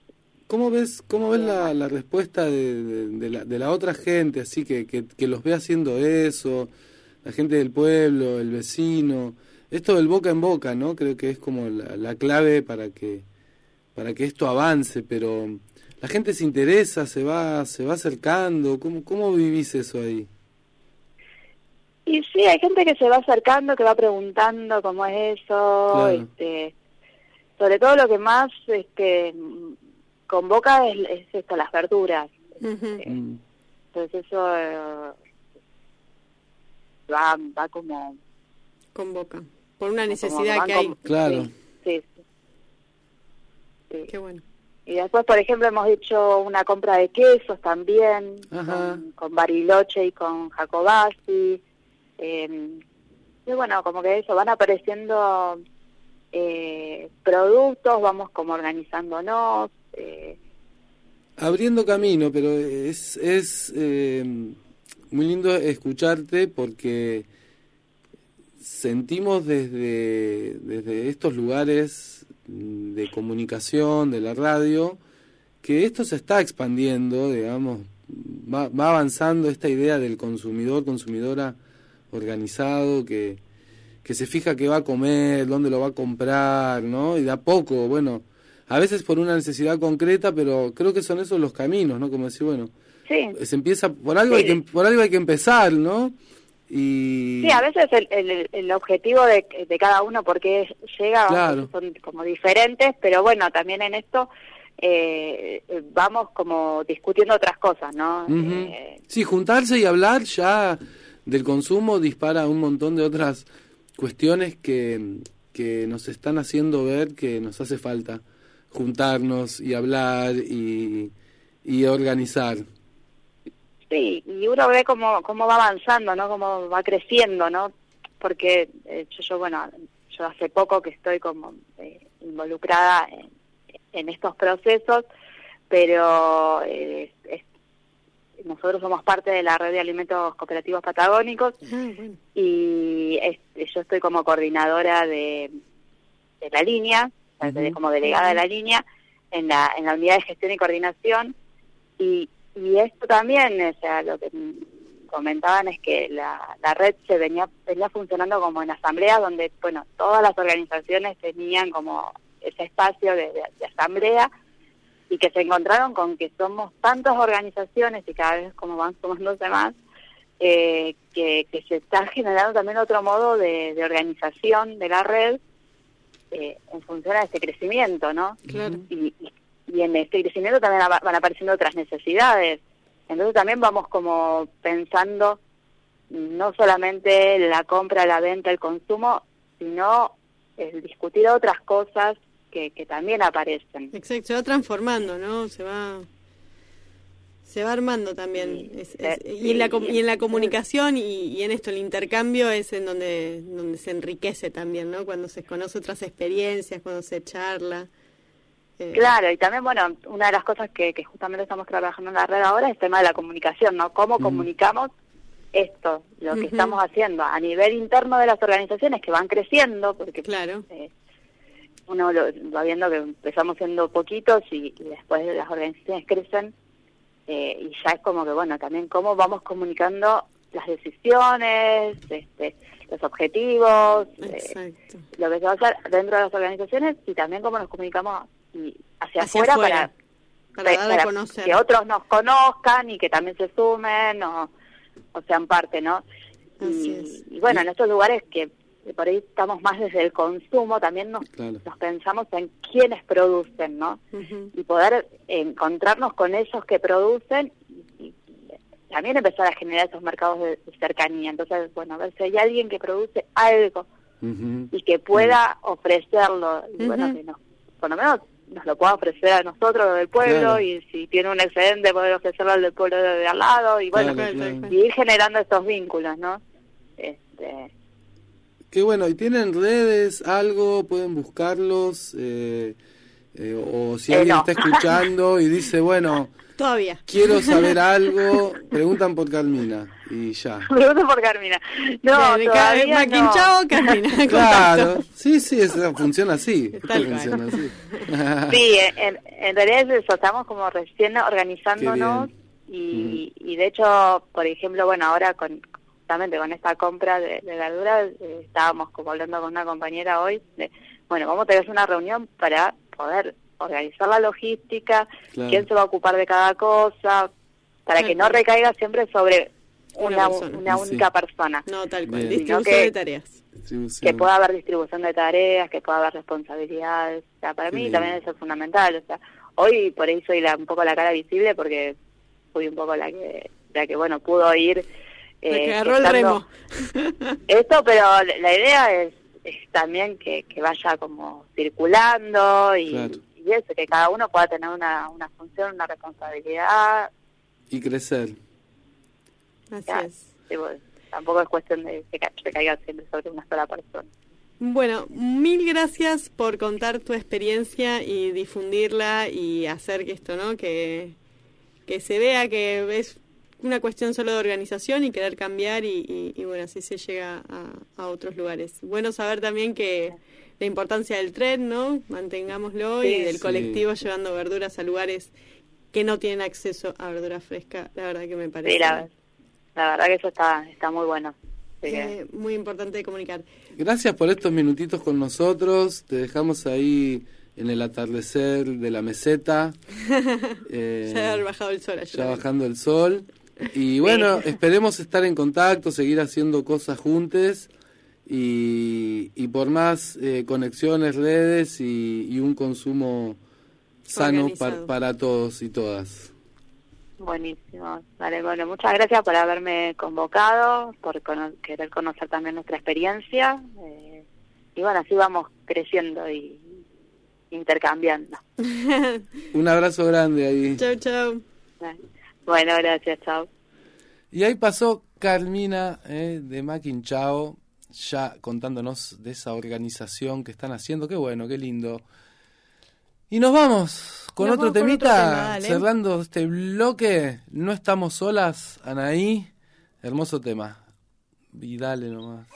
¿Cómo ves, cómo ves la, la respuesta de la, de la otra gente, así que, que, que los ve haciendo eso, la gente del pueblo, el vecino? Esto del boca en boca, ¿no? Creo que es como la, la clave para que, para que esto avance, pero la gente se interesa, se va, se va acercando. ¿Cómo, cómo vivís eso ahí? Y sí, hay gente que se va acercando, que va preguntando cómo es eso, Claro. este, sobre todo lo que más este, convoca es, es esto, las verduras. Mm. Entonces eso eh, va, va como... Convoca. Por una necesidad que hay. Claro. Sí, sí. Sí. Qué bueno. Y después, por ejemplo, hemos hecho una compra de quesos también, con, con Bariloche y con Jacobasi. Eh, y bueno, como que eso, van apareciendo eh, productos, vamos como organizándonos. Eh, Abriendo camino, pero es, es eh, muy lindo escucharte porque sentimos desde, desde estos lugares de comunicación, de la radio, que esto se está expandiendo, digamos, va, va avanzando esta idea del consumidor, consumidora organizado, que, que se fija qué va a comer, dónde lo va a comprar, ¿no? Y de a poco, bueno, a veces por una necesidad concreta, pero creo que son esos los caminos, ¿no? Como decir, bueno, Sí. se empieza, por algo, hay, que, por algo hay que empezar, ¿no? Y... Sí, a veces el, el, el objetivo de, de cada uno, porque llega, Claro. son como diferentes, pero bueno, también en esto eh, vamos como discutiendo otras cosas, ¿no? Eh, Sí, juntarse y hablar ya del consumo dispara un montón de otras cuestiones que, que nos están haciendo ver que nos hace falta juntarnos y hablar y, y organizar. Sí, y uno ve cómo, cómo va avanzando, ¿no? Cómo va creciendo, ¿no? Porque eh, yo, yo, bueno, yo hace poco que estoy como eh, involucrada en, en estos procesos, pero eh, es- nosotros somos parte de la red de alimentos cooperativos patagónicos y este, yo estoy como coordinadora de, de la línea, de- como delegada de la línea en la, en la unidad de gestión y coordinación y, y esto también, o sea, lo que comentaban es que la, la red se venía, venía funcionando como en asambleas donde, bueno, todas las organizaciones tenían como ese espacio de, de- de asamblea y que se encontraron con que somos tantas organizaciones y cada vez como van sumándose más, eh, que, que se está generando también otro modo de, de organización de la red eh, en función a este crecimiento, ¿no? Claro. Y, y- y en este crecimiento también van apareciendo otras necesidades. Entonces también vamos como pensando no solamente la compra, la venta, el consumo, sino el discutir otras cosas que, que también aparecen. Exacto, se va transformando, ¿no? Se va se va armando también. Es- es- y, en la, y en la comunicación y, y en esto, el intercambio es en donde, donde se enriquece también, ¿no? Cuando se conoce otras experiencias, cuando se charla. Eh, Claro, y también, bueno, una de las cosas que, que justamente estamos trabajando en la red ahora es el tema de la comunicación, ¿no? Cómo comunicamos esto, lo que estamos haciendo a nivel interno de las organizaciones que van creciendo, porque claro. eh, uno lo, va viendo que empezamos siendo poquitos y, y después las organizaciones crecen eh, y ya es como que, bueno, también cómo vamos comunicando las decisiones, este, los objetivos, eh, lo que se va a hacer dentro de las organizaciones y también cómo nos comunicamos y hacia, Hacia afuera, afuera, para, que otros nos conozcan y que también se sumen o, o sean parte, ¿no? Y, bueno, en estos lugares que por ahí estamos más desde el consumo, también nos, Claro. nos pensamos en quiénes producen, ¿no? Y poder encontrarnos con esos que producen y, y también empezar a generar esos mercados de, de cercanía. Entonces, bueno, a ver si hay alguien que produce algo y que pueda ofrecerlo y bueno que nos por lo menos nos lo pueda ofrecer a nosotros lo del pueblo Claro. y si tiene un excedente poder ofrecerlo al del pueblo de, al lado y bueno Claro, claro. claro. y ir generando estos vínculos no este Qué bueno, ¿y tienen redes, algo? ¿Pueden buscarlos? Eh, eh, o si Eh, alguien no. está escuchando y dice, bueno, Todavía. quiero saber algo, preguntan por Carmina y ya. pregunto por Carmina no de- todavía no. chao, Carmina. Claro, sí, sí, eso funciona así. esto funciona así. sí en, en realidad es eso estamos como recién organizándonos y, y de hecho por ejemplo bueno ahora con justamente con esta compra de, de verduras eh, estábamos como hablando con una compañera hoy de bueno vamos a tener una reunión para poder organizar la logística Claro. quién se va a ocupar de cada cosa para que no recaiga siempre sobre Una una, persona. una Sí. única persona No, tal cual. Bien. Distribución Sino que- de tareas. Distribución. que pueda haber distribución de tareas, que pueda haber responsabilidades. O sea, para mí también eso es fundamental. O sea, hoy por ahí soy la, un poco la cara visible porque fui un poco la que, la que bueno, pudo ir. Eh, que agarró el remo. Esto, pero la la idea es, es también que, que vaya como circulando y, Claro. Y eso, que cada uno pueda tener una, una función, una responsabilidad. Y crecer. Así Ya, es. digo, tampoco es cuestión de que ca- recaiga siempre sobre una sola persona. Bueno, mil gracias por contar tu experiencia y difundirla y hacer que esto, ¿no? Que, que se vea que es una cuestión solo de organización y querer cambiar y, y- y bueno, así se llega a, a otros lugares. Bueno saber también que la importancia del tren, ¿no? Mantengámoslo y Sí. del Sí. colectivo llevando verduras a lugares que no tienen acceso a verdura fresca. La verdad que me parece Sí, la, la verdad que eso está, está muy bueno. Eh, muy importante de comunicar. Gracias por estos minutitos con nosotros. Te dejamos ahí en el atardecer de la meseta. Eh, ya ha bajado el sol ayer. ya bajando el sol. Y bueno, esperemos estar en contacto, seguir haciendo cosas juntos y, y por más eh, conexiones, redes y, y un consumo sano pa- Organizado. para todos y todas. Buenísimo. Vale, bueno, muchas gracias por haberme convocado, por cono- querer conocer también nuestra experiencia. eh, y bueno, así vamos creciendo y intercambiando. Un abrazo grande ahí. Chau, chau. Bueno, gracias, chao. Y ahí pasó Carmina eh, de Maquinchao, ya contándonos de esa organización que están haciendo. Qué bueno, qué lindo. Y nos vamos con Nos otro vamos con otro temita, tema, cerrando este bloque. No estamos solas, Anaí. Hermoso tema. Y dale nomás.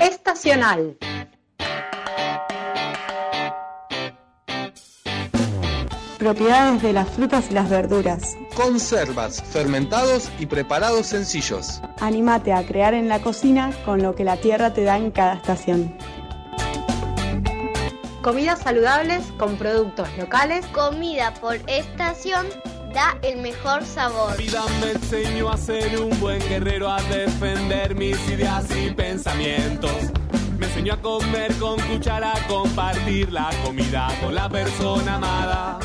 Estacional. Propiedades de las frutas y las verduras. Conservas, fermentados y preparados sencillos. Anímate a crear en la cocina con lo que la tierra te da en cada estación. Comidas saludables con productos locales. Comida por estación da el mejor sabor. vida me enseñó a ser un buen guerrero, a defender mis ideas y pensamientos. Me enseñó a comer con cuchara, a compartir la comida con la persona amada.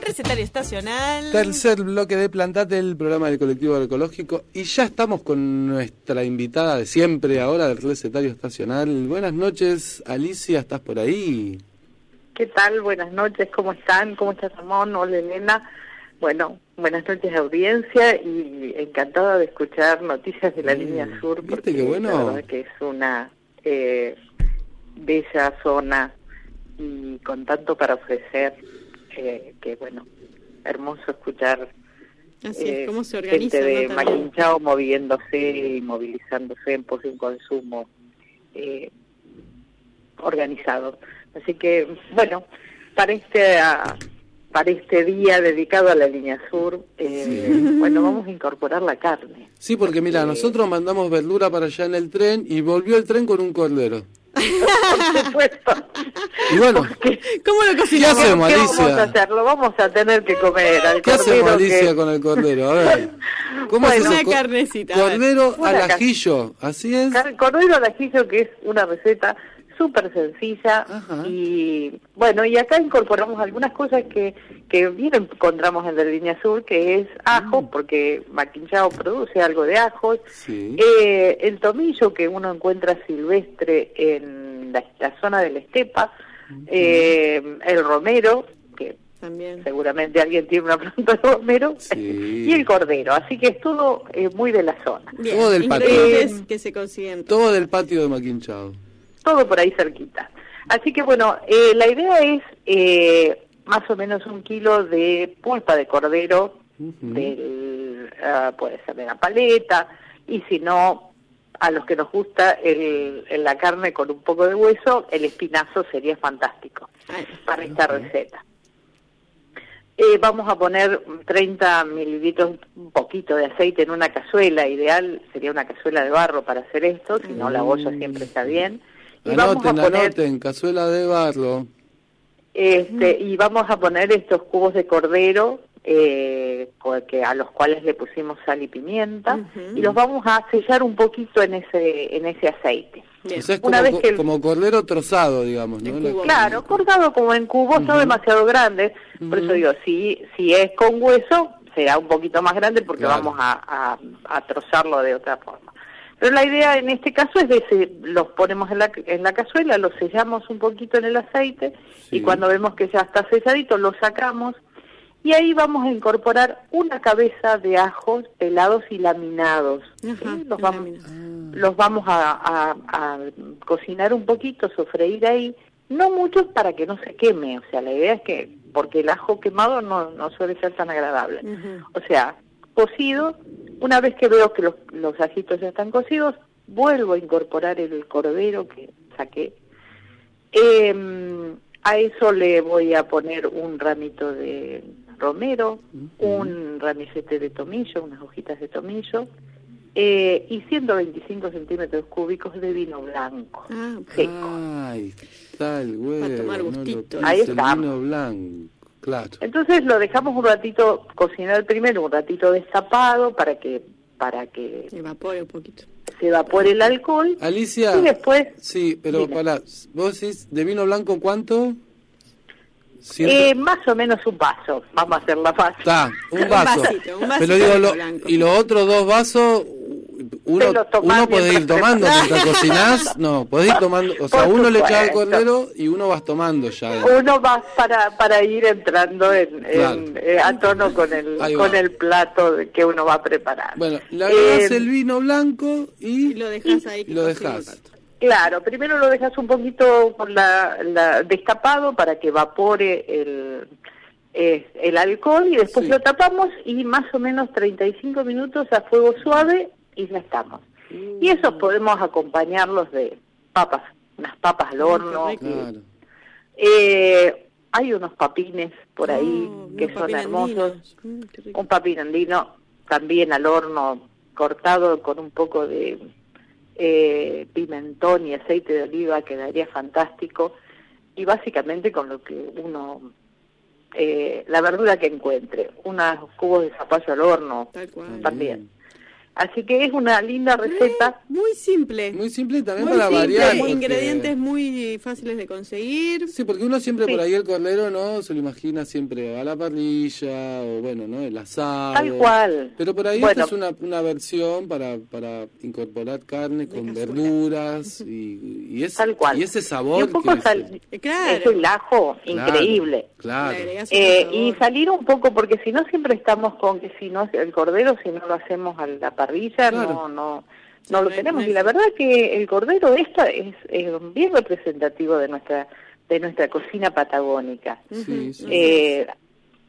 Recetario estacional. Tercer bloque de Plantate, el programa del colectivo agroecológico. Y ya estamos con nuestra invitada de siempre, ahora del recetario estacional. Buenas noches, Alicia, ¿estás por ahí? ¿Qué tal? Buenas noches, ¿cómo están? ¿Cómo está Ramón? Hola Elena. Bueno, buenas noches audiencia y encantada de escuchar noticias de la línea sur porque qué bueno? la verdad que es una eh, bella zona y con tanto para ofrecer eh, que bueno, hermoso escuchar Así eh, es, cómo se organiza. gente de. Maquinchao moviéndose y movilizándose en pos de un consumo eh, organizado. Así que, bueno, para este, ah, para este día dedicado a la línea sur, eh, bueno, vamos a incorporar la carne. Sí, porque mira, nosotros mandamos verdura para allá en el tren y volvió el tren con un cordero. Por supuesto. Y bueno, ¿Cómo lo ¿qué cocinamos? hacemos, ¿Qué vamos a Alicia? hacer? Lo vamos a tener que comer al ¿Qué hacemos, Alicia, que- con el cordero? A ver. ¿Cómo Bueno? Una carnecita. Cordero al ajillo, ¿así es? Cordero al ajillo, que es una receta súper sencilla. Y bueno, y acá incorporamos algunas cosas que, que bien encontramos en la línea sur, que es ajo, Mm. porque Maquinchao produce algo de ajos. Sí. Eh, el tomillo que uno encuentra silvestre en la, la zona de la estepa. Eh, el romero, que También. seguramente alguien tiene una planta de romero. Y el cordero. Así que es todo eh, muy de la zona. Bien, Todo del patio. ingredientes que se consiguen. Todo del patio de Maquinchao. Todo por ahí cerquita. Así que bueno, eh, la idea es eh, más o menos un kilo de pulpa de cordero, del, ah, puede ser de la paleta, y si no, a los que nos gusta el, el- la carne con un poco de hueso, el espinazo sería fantástico para esta receta. Eh, vamos a poner 30 mililitros, un poquito de aceite en una cazuela, ideal sería una cazuela de barro para hacer esto, si no la olla siempre está bien. Y vamos a Anoten, poner anoten, cazuela de barro. este, y vamos a poner estos cubos de cordero eh, que a los cuales le pusimos sal y pimienta y los vamos a sellar un poquito en ese en ese aceite. O sea, es como, Una vez co- que el- como cordero trozado, digamos, ¿no? La- Claro, cortado como en cubos, no demasiado grandes. Por eso digo, si si es con hueso será un poquito más grande porque Claro. vamos a, a, a trozarlo de otra forma. Pero la idea en este caso es de se, los ponemos en la, en la cazuela, los sellamos un poquito en el aceite y cuando vemos que ya está selladito lo sacamos y ahí vamos a incorporar una cabeza de ajos pelados y laminados. ¿sí? Los vamos, los vamos a, a- a cocinar un poquito, sofreír ahí, no mucho para que no se queme, o sea, la idea es que, porque el ajo quemado no, no suele ser tan agradable. O sea, cocido, una vez que veo que los, los ajitos ya están cocidos, vuelvo a incorporar el cordero que saqué. Em, a eso le voy a poner un ramito de romero, un ramillete de tomillo, unas hojitas de tomillo, eh, y 125 centímetros cúbicos de vino blanco. seco. Ay, tal huevo. tomar no lo gustito. puse, Ahí el está. vino blanco, claro. Entonces lo dejamos un ratito cocinar primero, un ratito destapado para que para que evapore un poquito. Se evapore el alcohol. Alicia. Y después Sí, pero Dime. para, vos decís, ¿de vino blanco cuánto? Eh, más o menos un vaso. Vamos a hacer la fácil. Está, un vaso. vasito, un vasito Pero digo, lo- y los otros dos vasos, uno, uno puede ir tomando mientras cocinás. No, podés ir tomando. O sea, Por uno le echaba el cordero y uno vas tomando ya. Uno va para para ir entrando en, en, Claro. eh, a tono con el con el plato que uno va a preparar. Bueno, le agregás Eh, el vino blanco y, lo dejas ahí. y lo dejás. Claro, primero lo dejas un poquito con la, la- destapado para que evapore el, eh, el alcohol y después lo tapamos y más o menos 35 minutos a fuego suave y ya estamos. Y esos podemos acompañarlos de papas, unas papas al horno. Claro. Eh, hay unos papines por ahí Oh, que son hermosos. Mm. Un papín andino también al horno cortado con un poco de eh, pimentón y aceite de oliva quedaría fantástico y básicamente con lo que uno eh, la verdura que encuentre unos cubos de zapallo al horno también así que es una linda receta Muy simple. Muy simple también Muy para simple, variar. porque- Ingredientes muy fáciles de conseguir. Sí, porque uno siempre Sí. por ahí el cordero, ¿no? Se lo imagina siempre a la parrilla o bueno, ¿no? El asado. Tal cual. Pero por ahí Bueno. esta es una, una versión para, para incorporar carne con verduras y, y, es, y ese sabor y un poco que sal- Claro. es el ajo Claro, increíble Claro. Eh, y salir un poco, porque si no siempre estamos con que si no es el cordero, si no lo hacemos a la parrilla, no, no, no lo tenemos. Y la verdad que el cordero esta es, es bien representativo de nuestra de nuestra cocina patagónica. Sí, sí. Eh,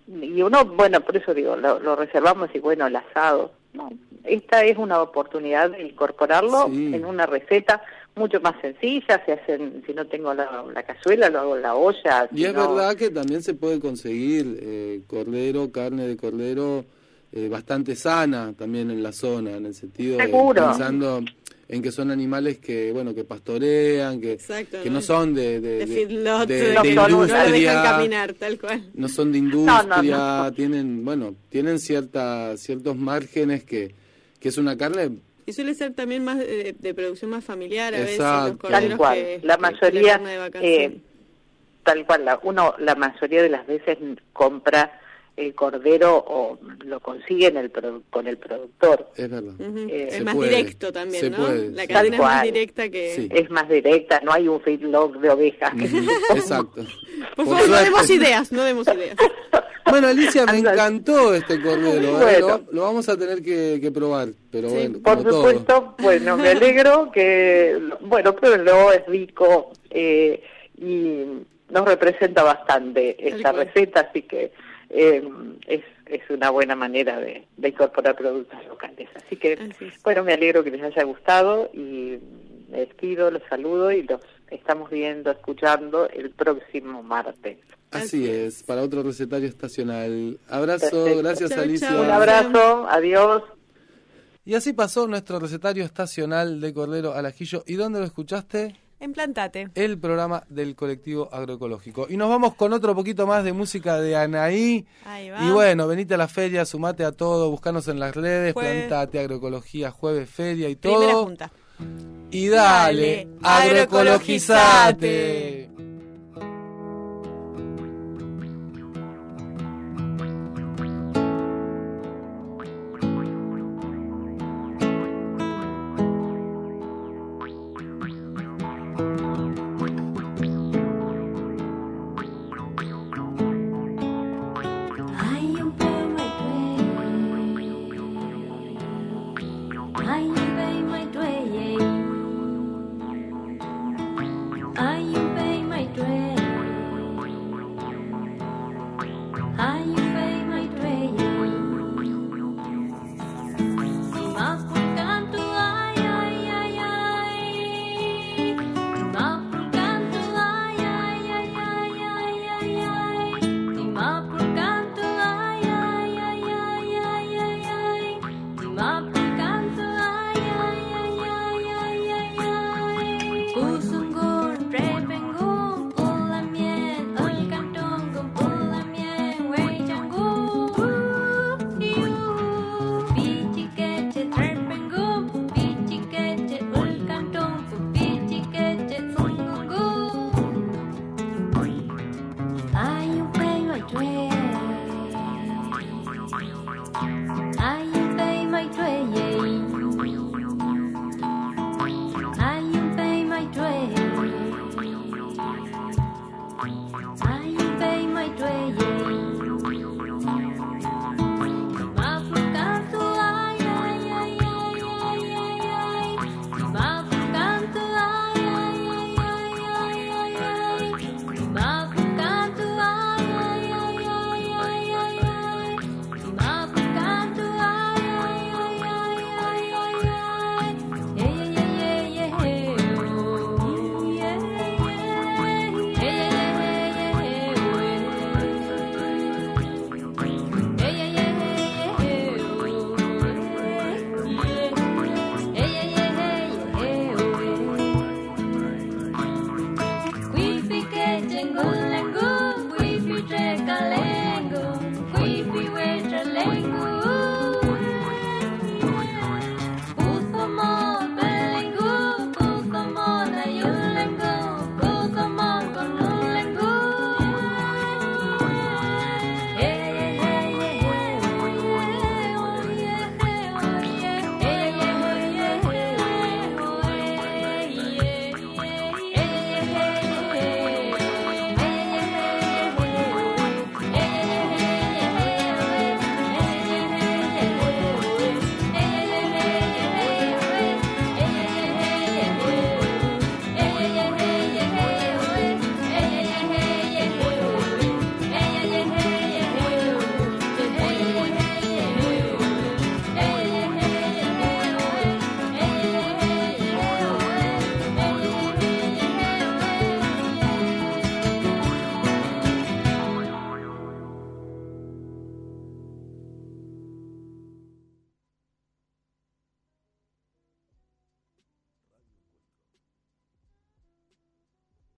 y uno, bueno, por eso digo, lo, lo reservamos y bueno, el asado. No, esta es una oportunidad de incorporarlo Sí. en una receta mucho más sencilla. Se hacen, si no tengo la, la cazuela, lo hago en la olla. Y si es no- verdad que también se puede conseguir eh, cordero, carne de cordero eh, bastante sana también en la zona, en el sentido de pensando en que son animales que, bueno, que pastorean, que, Exacto, que ¿no? no son de, de, De de- feedlot, de- de- de no, no lo dejan industria, caminar, tal cual. no son de no, industria, no. tienen, bueno, tienen cierta, ciertos márgenes que, que es una carne Y suele ser también más de, de producción más familiar a veces, los Tal cual. que- la mayoría, eh, tal cual, la, uno la mayoría de las veces compra el cordero o lo consigue en el con el productor. Es verdad. Eh, es más puede, directo también, se ¿no? puede, la sí. cadena es más directa que... Sí. Es más directa, no hay un feedlog de ovejas. Exacto. Por, Por favor, no demos ideas, no demos ideas. Bueno, Alicia, me encantó este cordero. ¿eh? Bueno. Lo, lo vamos a tener que, que probar, pero Sí, bueno, Por como todo. supuesto, bueno, me alegro que, bueno, pruébenlo, es rico eh, y nos representa bastante esta receta, así que eh, es, es una buena manera de, de incorporar productos locales. Así que, Así bueno, me alegro que les haya gustado y me despido, los saludo y los estamos viendo, escuchando el próximo martes. Así es, para otro recetario estacional. Abrazo, Perfecto. gracias Chau, Alicia. chau. Un abrazo, adiós. Y así pasó nuestro recetario estacional de cordero al ajillo. ¿Y dónde lo escuchaste? Implantate. El programa del colectivo agroecológico. Y nos vamos con otro poquito más de música de Anaí. Ahí va. Y bueno, venite a la feria, sumate a todo, buscanos en las redes, Jueves. plantate agroecología, jueves, feria y todo. Primera junta. Y dale, Dale, agroecologizate.